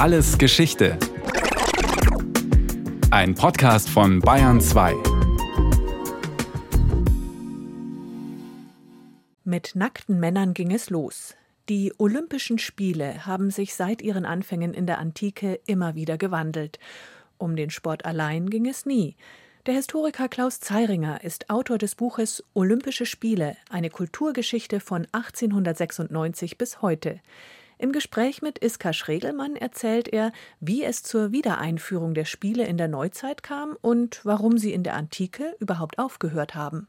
Alles Geschichte. Ein Podcast von Bayern 2. Mit nackten Männern ging es los. Die Olympischen Spiele haben sich seit ihren Anfängen in der Antike immer wieder gewandelt. Um den Sport allein ging es nie. Der Historiker Klaus Zeiringer ist Autor des Buches Olympische Spiele, eine Kulturgeschichte von 1896 bis heute. Im Gespräch mit Iska Schregelmann erzählt er, wie es zur Wiedereinführung der Spiele in der Neuzeit kam und warum sie in der Antike überhaupt aufgehört haben.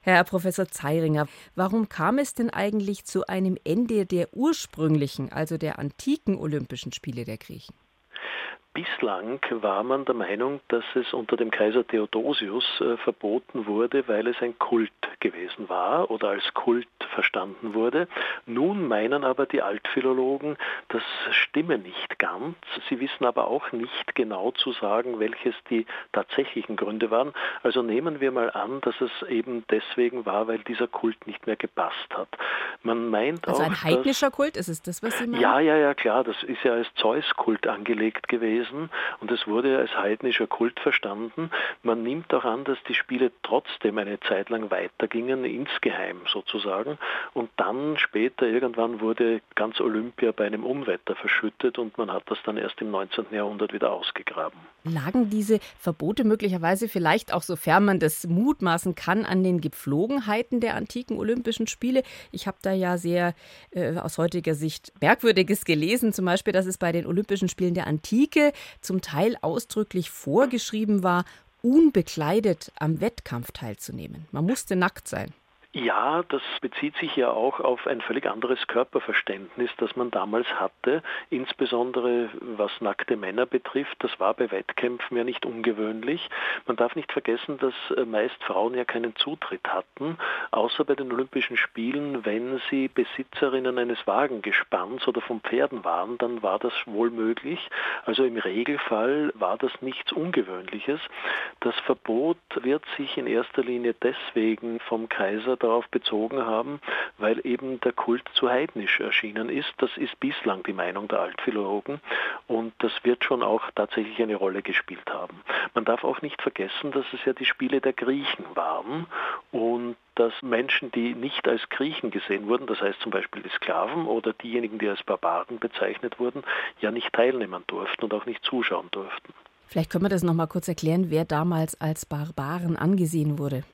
Herr Professor Zeiringer, warum kam es denn eigentlich zu einem Ende der ursprünglichen, also der antiken Olympischen Spiele der Griechen? Bislang war man der Meinung, dass es unter dem Kaiser Theodosius äh, verboten wurde, weil es ein Kult gewesen war oder als Kult verstanden wurde. Nun meinen aber die Altphilologen, das stimme nicht ganz. Sie wissen aber auch nicht genau zu sagen, welches die tatsächlichen Gründe waren. Also nehmen wir mal an, dass es eben deswegen war, weil dieser Kult nicht mehr gepasst hat. Man meint also auch, ein heidnischer Kult, ist es das, was Sie meinen? Ja, ja, ja, klar. Das ist ja als Zeus-Kult angelegt gewesen gewesen und es wurde als heidnischer Kult verstanden. Man nimmt auch an, dass die Spiele trotzdem eine Zeit lang weitergingen, insgeheim sozusagen. Und dann später irgendwann wurde ganz Olympia bei einem Unwetter verschüttet und man hat das dann erst im 19. Jahrhundert wieder ausgegraben. Lagen diese Verbote möglicherweise vielleicht auch, sofern man das mutmaßen kann, an den Gepflogenheiten der antiken Olympischen Spiele? Ich habe da ja sehr äh, aus heutiger Sicht Merkwürdiges gelesen, zum Beispiel, dass es bei den Olympischen Spielen der Antike zum Teil ausdrücklich vorgeschrieben war, unbekleidet am Wettkampf teilzunehmen. Man musste nackt sein. Ja, das bezieht sich ja auch auf ein völlig anderes Körperverständnis, das man damals hatte, insbesondere was nackte Männer betrifft. Das war bei Wettkämpfen ja nicht ungewöhnlich. Man darf nicht vergessen, dass äh, meist Frauen ja keinen Zutritt hatten, außer bei den Olympischen Spielen, wenn sie Besitzerinnen eines Wagengespanns oder von Pferden waren, dann war das wohl möglich. Also im Regelfall war das nichts Ungewöhnliches. Das Verbot wird sich in erster Linie deswegen vom Kaiser darauf bezogen haben, weil eben der Kult zu heidnisch erschienen ist. Das ist bislang die Meinung der Altphilologen und das wird schon auch tatsächlich eine Rolle gespielt haben. Man darf auch nicht vergessen, dass es ja die Spiele der Griechen waren und dass Menschen, die nicht als Griechen gesehen wurden, das heißt zum Beispiel die Sklaven oder diejenigen, die als Barbaren bezeichnet wurden, ja nicht teilnehmen durften und auch nicht zuschauen durften. Vielleicht können wir das noch mal kurz erklären, wer damals als Barbaren angesehen wurde.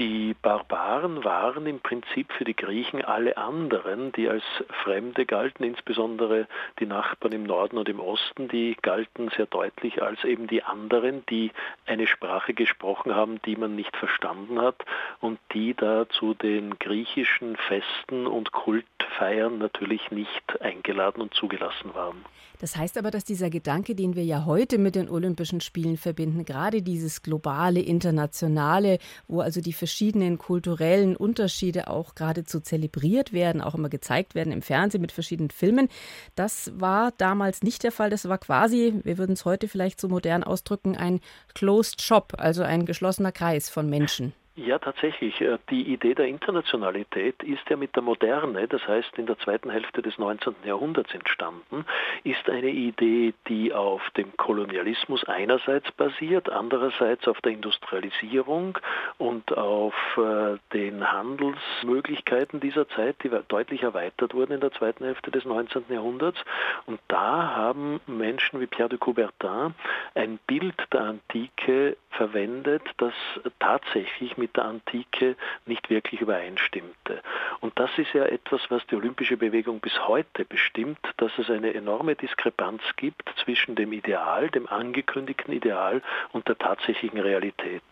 Die Barbaren waren im Prinzip für die Griechen alle anderen, die als Fremde galten, insbesondere die Nachbarn im Norden und im Osten, die galten sehr deutlich als eben die anderen, die eine Sprache gesprochen haben, die man nicht verstanden hat und die da zu den griechischen Festen und Kultfeiern natürlich nicht eingeladen und zugelassen waren. Das heißt aber, dass dieser Gedanke, den wir ja heute mit den Olympischen Spielen verbinden, gerade dieses globale, internationale, wo also die verschiedenen kulturellen Unterschiede auch geradezu zelebriert werden, auch immer gezeigt werden im Fernsehen mit verschiedenen Filmen, das war damals nicht der Fall. Das war quasi, wir würden es heute vielleicht so modern ausdrücken, ein Closed Shop, also ein geschlossener Kreis von Menschen. Ja, tatsächlich. Äh, die Idee der Internationalität ist ja mit der Moderne, das heißt in der zweiten Hälfte des 19. Jahrhunderts entstanden, ist eine Idee, die auf dem Kolonialismus einerseits basiert, andererseits auf der Industrialisierung und auf äh, den Handelsmöglichkeiten dieser Zeit, die deutlich erweitert wurden in der zweiten Hälfte des 19. Jahrhunderts. Und da haben Menschen wie Pierre de Coubertin ein Bild der Antike verwendet, das tatsächlich mit der Antike nicht wirklich übereinstimmte. Und das ist ja etwas, was die olympische Bewegung bis heute bestimmt, dass es eine enorme Diskrepanz gibt zwischen dem Ideal, dem angekündigten Ideal und der tatsächlichen Realität.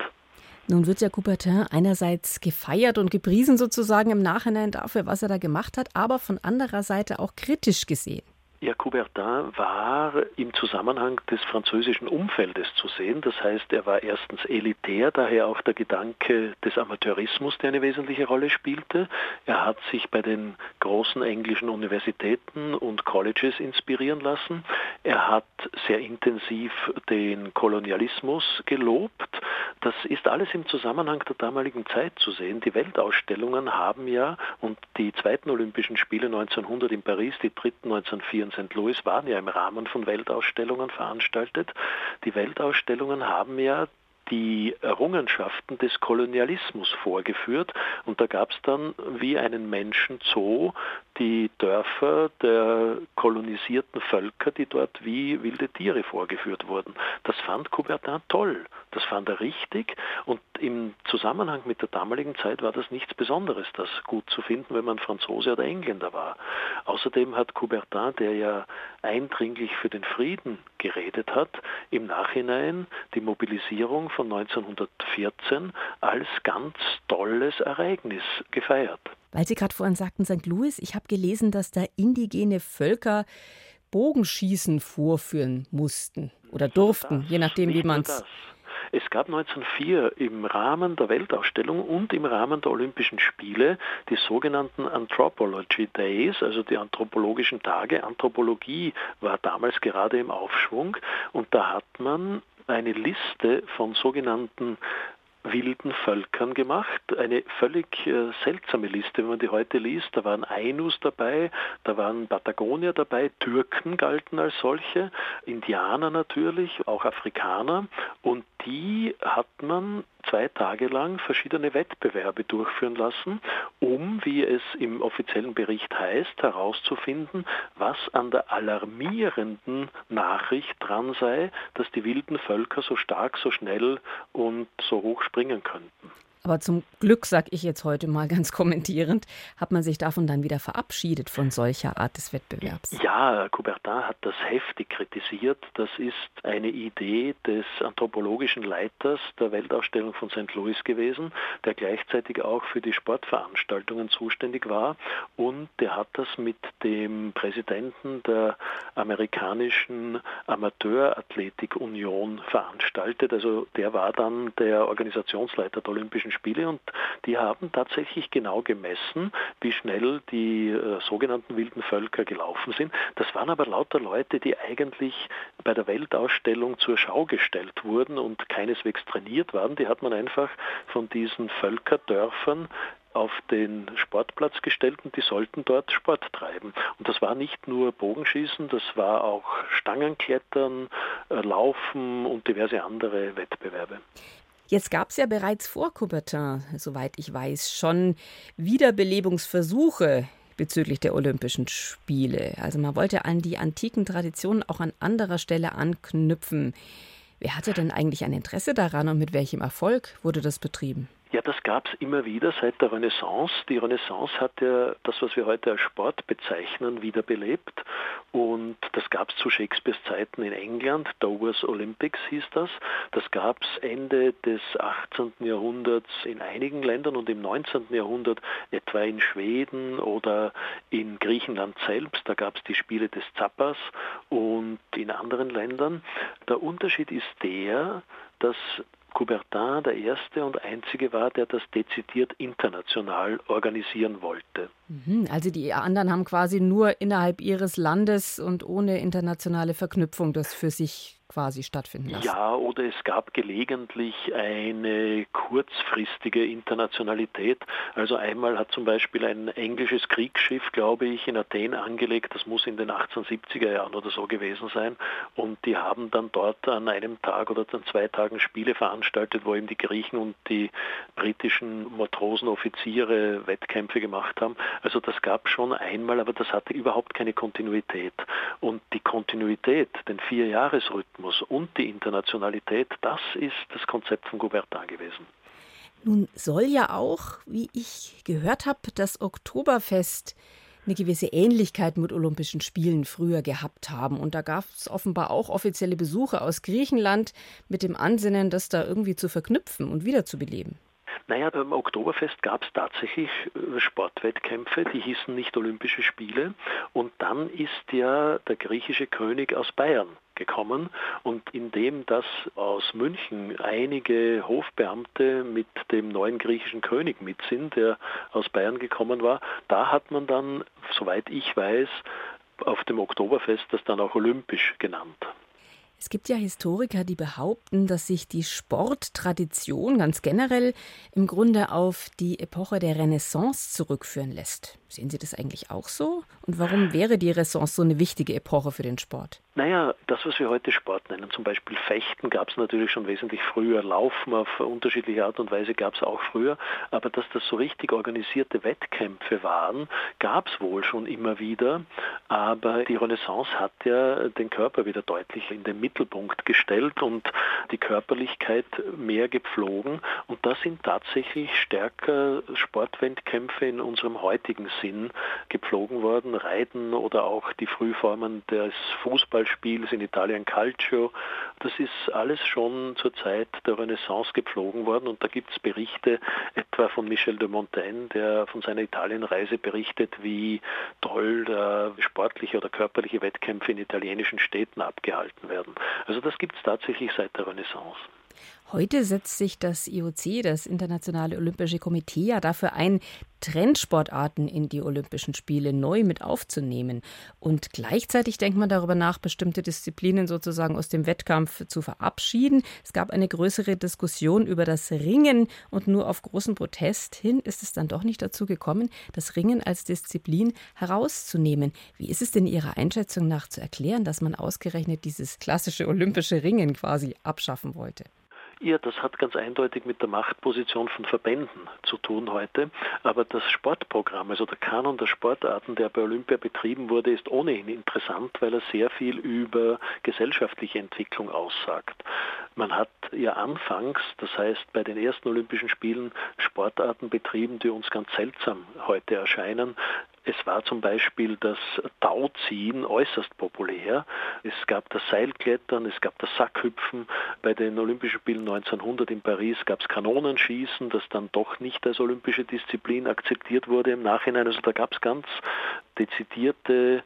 Nun wird ja Coubertin einerseits gefeiert und gepriesen sozusagen im Nachhinein dafür, was er da gemacht hat, aber von anderer Seite auch kritisch gesehen. Ja, Coubertin war im Zusammenhang des französischen Umfeldes zu sehen. Das heißt, er war erstens elitär, daher auch der Gedanke des Amateurismus, der eine wesentliche Rolle spielte. Er hat sich bei den großen englischen Universitäten und Colleges inspirieren lassen. Er hat sehr intensiv den Kolonialismus gelobt. Das ist alles im Zusammenhang der damaligen Zeit zu sehen. Die Weltausstellungen haben ja, und die zweiten Olympischen Spiele 1900 in Paris, die dritten 1904 in St. Louis, waren ja im Rahmen von Weltausstellungen veranstaltet. Die Weltausstellungen haben ja die Errungenschaften des Kolonialismus vorgeführt und da gab es dann wie einen Menschenzoo die Dörfer der kolonisierten Völker, die dort wie wilde Tiere vorgeführt wurden. Das fand Coubertin toll, das fand er richtig und im Zusammenhang mit der damaligen Zeit war das nichts Besonderes, das gut zu finden, wenn man Franzose oder Engländer war. Außerdem hat Coubertin, der ja eindringlich für den Frieden geredet hat, im Nachhinein die Mobilisierung von 1914 als ganz tolles Ereignis gefeiert. Weil Sie gerade vorhin sagten, St. Louis, ich habe gelesen, dass da indigene Völker Bogenschießen vorführen mussten oder durften, je nachdem, wie man es. Es gab 1904 im Rahmen der Weltausstellung und im Rahmen der Olympischen Spiele die sogenannten Anthropology Days, also die anthropologischen Tage. Anthropologie war damals gerade im Aufschwung und da hat man eine Liste von sogenannten wilden Völkern gemacht. Eine völlig äh, seltsame Liste, wenn man die heute liest. Da waren Ainus dabei, da waren Patagonier dabei, Türken galten als solche, Indianer natürlich, auch Afrikaner. Und die hat man zwei Tage lang verschiedene Wettbewerbe durchführen lassen, um, wie es im offiziellen Bericht heißt, herauszufinden, was an der alarmierenden Nachricht dran sei, dass die wilden Völker so stark, so schnell und so hoch springen könnten. Aber zum Glück, sage ich jetzt heute mal ganz kommentierend, hat man sich davon dann wieder verabschiedet von solcher Art des Wettbewerbs. Ja, Coubertin hat das heftig kritisiert. Das ist eine Idee des anthropologischen Leiters der Weltausstellung von St. Louis gewesen, der gleichzeitig auch für die Sportveranstaltungen zuständig war. Und der hat das mit dem Präsidenten der amerikanischen Amateurathletik-Union veranstaltet. Also der war dann der Organisationsleiter der Olympischen Spiele und die haben tatsächlich genau gemessen, wie schnell die äh, sogenannten wilden Völker gelaufen sind. Das waren aber lauter Leute, die eigentlich bei der Weltausstellung zur Schau gestellt wurden und keineswegs trainiert waren. Die hat man einfach von diesen Völkerdörfern auf den Sportplatz gestellt und die sollten dort Sport treiben. Und das war nicht nur Bogenschießen, das war auch Stangenklettern, äh, Laufen und diverse andere Wettbewerbe. Jetzt gab es ja bereits vor Coubertin, soweit ich weiß, schon Wiederbelebungsversuche bezüglich der Olympischen Spiele. Also man wollte an die antiken Traditionen auch an anderer Stelle anknüpfen. Wer hatte denn eigentlich ein Interesse daran und mit welchem Erfolg wurde das betrieben? Ja, das gab es immer wieder seit der Renaissance. Die Renaissance hat ja das, was wir heute als Sport bezeichnen, wiederbelebt. Und das gab es zu Shakespeares Zeiten in England. Dover's Olympics hieß das. Das gab es Ende des 18. Jahrhunderts in einigen Ländern und im 19. Jahrhundert etwa in Schweden oder in Griechenland selbst. Da gab es die Spiele des Zappas und in anderen Ländern. Der Unterschied ist der, dass Coubertin der erste und einzige war, der das dezidiert international organisieren wollte. Mhm, also die anderen haben quasi nur innerhalb ihres Landes und ohne internationale Verknüpfung das für sich quasi stattfinden lassen. Ja, oder es gab gelegentlich eine kurzfristige Internationalität. Also einmal hat zum Beispiel ein englisches Kriegsschiff, glaube ich, in Athen angelegt, das muss in den 1870er Jahren oder so gewesen sein. Und die haben dann dort an einem Tag oder an zwei Tagen Spiele veranstaltet, wo eben die Griechen und die britischen Matrosen, Offiziere Wettkämpfe gemacht haben. Also das gab schon einmal, aber das hatte überhaupt keine Kontinuität. Und die Kontinuität, den Vierjahresrhythmus, Rhythmus und die Internationalität, das ist das Konzept von Coubertin gewesen. Nun soll ja auch, wie ich gehört habe, das Oktoberfest eine gewisse Ähnlichkeit mit Olympischen Spielen früher gehabt haben. Und da gab es offenbar auch offizielle Besuche aus Griechenland mit dem Ansinnen, das da irgendwie zu verknüpfen und wiederzubeleben. Naja, beim Oktoberfest gab es tatsächlich äh, Sportwettkämpfe, die hießen nicht Olympische Spiele. Und dann ist ja der griechische König aus Bayern gekommen und indem das aus München einige Hofbeamte mit dem neuen griechischen König mit sind, der aus Bayern gekommen war, da hat man dann, soweit ich weiß, auf dem Oktoberfest das dann auch olympisch genannt. Es gibt ja Historiker, die behaupten, dass sich die Sporttradition ganz generell im Grunde auf die Epoche der Renaissance zurückführen lässt. Sehen Sie das eigentlich auch so? Und warum wäre die Renaissance so eine wichtige Epoche für den Sport? Naja, das, was wir heute Sport nennen, zum Beispiel Fechten, gab es natürlich schon wesentlich früher. Laufen auf unterschiedliche Art und Weise gab es auch früher. Aber dass das so richtig organisierte Wettkämpfe waren, gab es wohl schon immer wieder. Aber die Renaissance hat ja den Körper wieder deutlich in den Mittelpunkt gestellt und die Körperlichkeit mehr gepflogen. Und da sind tatsächlich stärker Sportwettkämpfe in unserem heutigen Sinn gepflogen worden. Reiten oder auch die Frühformen des Fußballspiels in Italien Calcio. Das ist alles schon zur Zeit der Renaissance gepflogen worden. Und da gibt es Berichte etwa von Michel de Montaigne, der von seiner Italienreise berichtet, wie toll sportliche oder körperliche Wettkämpfe in italienischen Städten abgehalten werden. Also das gibt es tatsächlich seit der Renaissance. Heute setzt sich das IOC, das Internationale Olympische Komitee, ja dafür ein, Trendsportarten in die Olympischen Spiele neu mit aufzunehmen. Und gleichzeitig denkt man darüber nach, bestimmte Disziplinen sozusagen aus dem Wettkampf zu verabschieden. Es gab eine größere Diskussion über das Ringen und nur auf großen Protest hin ist es dann doch nicht dazu gekommen, das Ringen als Disziplin herauszunehmen. Wie ist es denn Ihrer Einschätzung nach zu erklären, dass man ausgerechnet dieses klassische olympische Ringen quasi abschaffen wollte? Ja, das hat ganz eindeutig mit der Machtposition von Verbänden zu tun heute. Aber das Sportprogramm, also der Kanon der Sportarten, der bei Olympia betrieben wurde, ist ohnehin interessant, weil er sehr viel über gesellschaftliche Entwicklung aussagt. Man hat ja anfangs, das heißt bei den ersten Olympischen Spielen, Sportarten betrieben, die uns ganz seltsam heute erscheinen. Es war zum Beispiel das Tauziehen äußerst populär. Es gab das Seilklettern, es gab das Sackhüpfen. Bei den Olympischen Spielen 1900 in Paris gab es Kanonenschießen, das dann doch nicht als olympische Disziplin akzeptiert wurde im Nachhinein. Also da gab es ganz dezidierte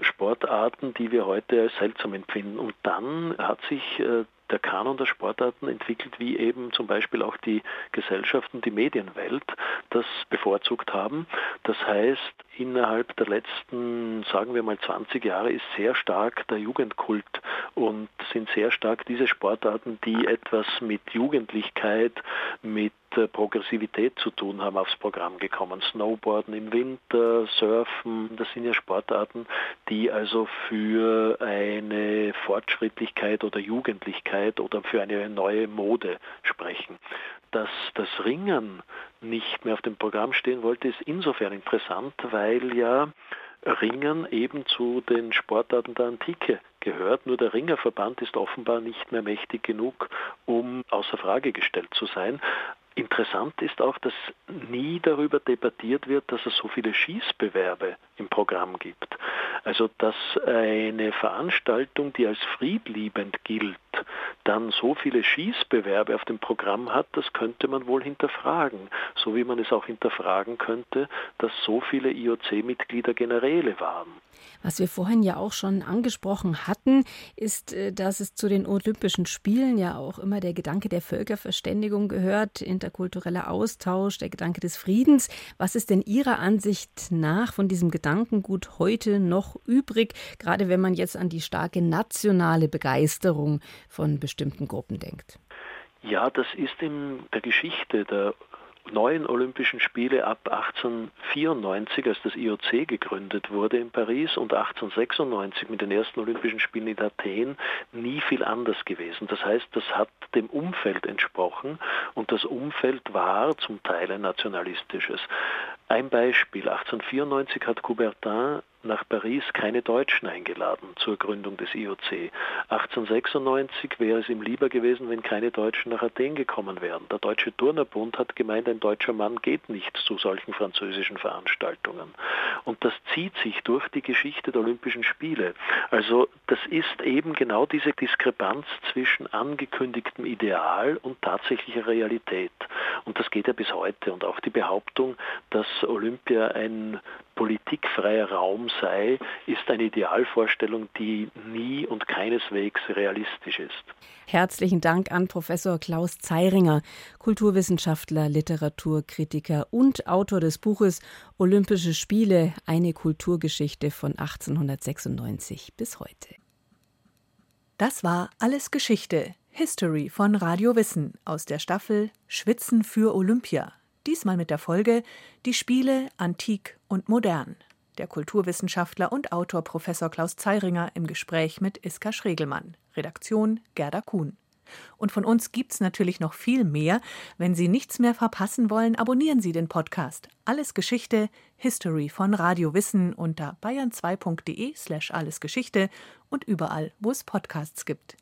Sportarten, die wir heute als seltsam empfinden. Und dann hat sich äh, der Kanon der Sportarten entwickelt, wie eben zum Beispiel auch die Gesellschaften, die Medienwelt das bevorzugt haben. Das heißt, innerhalb der letzten, sagen wir mal, 20 Jahre ist sehr stark der Jugendkult und sind sehr stark diese Sportarten, die etwas mit Jugendlichkeit, mit Progressivität zu tun haben, aufs Programm gekommen. Snowboarden im Winter, Surfen, das sind ja Sportarten, die also für eine Fortschrittlichkeit oder Jugendlichkeit oder für eine neue Mode sprechen. Dass das Ringen nicht mehr auf dem Programm stehen wollte, ist insofern interessant, weil ja Ringen eben zu den Sportarten der Antike gehört. Nur der Ringerverband ist offenbar nicht mehr mächtig genug, um außer Frage gestellt zu sein. Interessant ist auch, dass nie darüber debattiert wird, dass es so viele Schießbewerbe im Programm gibt. Also dass eine Veranstaltung, die als friedliebend gilt, dann so viele Schießbewerbe auf dem Programm hat, das könnte man wohl hinterfragen. So wie man es auch hinterfragen könnte, dass so viele IOC-Mitglieder Generäle waren. Was wir vorhin ja auch schon angesprochen hatten, ist, äh, dass es zu den Olympischen Spielen ja auch immer der Gedanke der Völkerverständigung gehört, interkultureller Austausch, der Gedanke des Friedens. Was ist denn Ihrer Ansicht nach von diesem Gedankengut heute noch übrig, gerade wenn man jetzt an die starke nationale Begeisterung von bestimmten Gruppen denkt? Ja, das ist in der Geschichte der neuen Olympischen Spiele ab 1894, als das IOC gegründet wurde in Paris und 1896 mit den ersten Olympischen Spielen in Athen nie viel anders gewesen. Das heißt, das hat dem Umfeld entsprochen und das Umfeld war zum Teil ein nationalistisches. Ein Beispiel, 1894 hat Coubertin nach Paris keine Deutschen eingeladen zur Gründung des IOC. 1896 wäre es ihm lieber gewesen, wenn keine Deutschen nach Athen gekommen wären. Der Deutsche Turnerbund hat gemeint, ein deutscher Mann geht nicht zu solchen französischen Veranstaltungen. Und das zieht sich durch die Geschichte der Olympischen Spiele. Also das ist eben genau diese Diskrepanz zwischen angekündigtem Ideal und tatsächlicher Realität. Und das geht ja bis heute. Und auch die Behauptung, dass Olympia ein politikfreier Raum sei, ist eine Idealvorstellung, die nie und keineswegs realistisch ist. Herzlichen Dank an Professor Klaus Zeiringer, Kulturwissenschaftler, Literaturkritiker und Autor des Buches Olympische Spiele, eine Kulturgeschichte von 1896 bis heute. Das war Alles Geschichte, History von Radio Wissen aus der Staffel Schwitzen für Olympia. Diesmal mit der Folge Die Spiele antik und modern. Der Kulturwissenschaftler und Autor Professor Klaus Zeiringer im Gespräch mit Iska Schregelmann. Redaktion Gerda Kuhn. Und von uns gibt's natürlich noch viel mehr. Wenn Sie nichts mehr verpassen wollen, abonnieren Sie den Podcast. Alles Geschichte, History von Radio Wissen unter bayern2.de slash allesgeschichte und überall, wo es Podcasts gibt.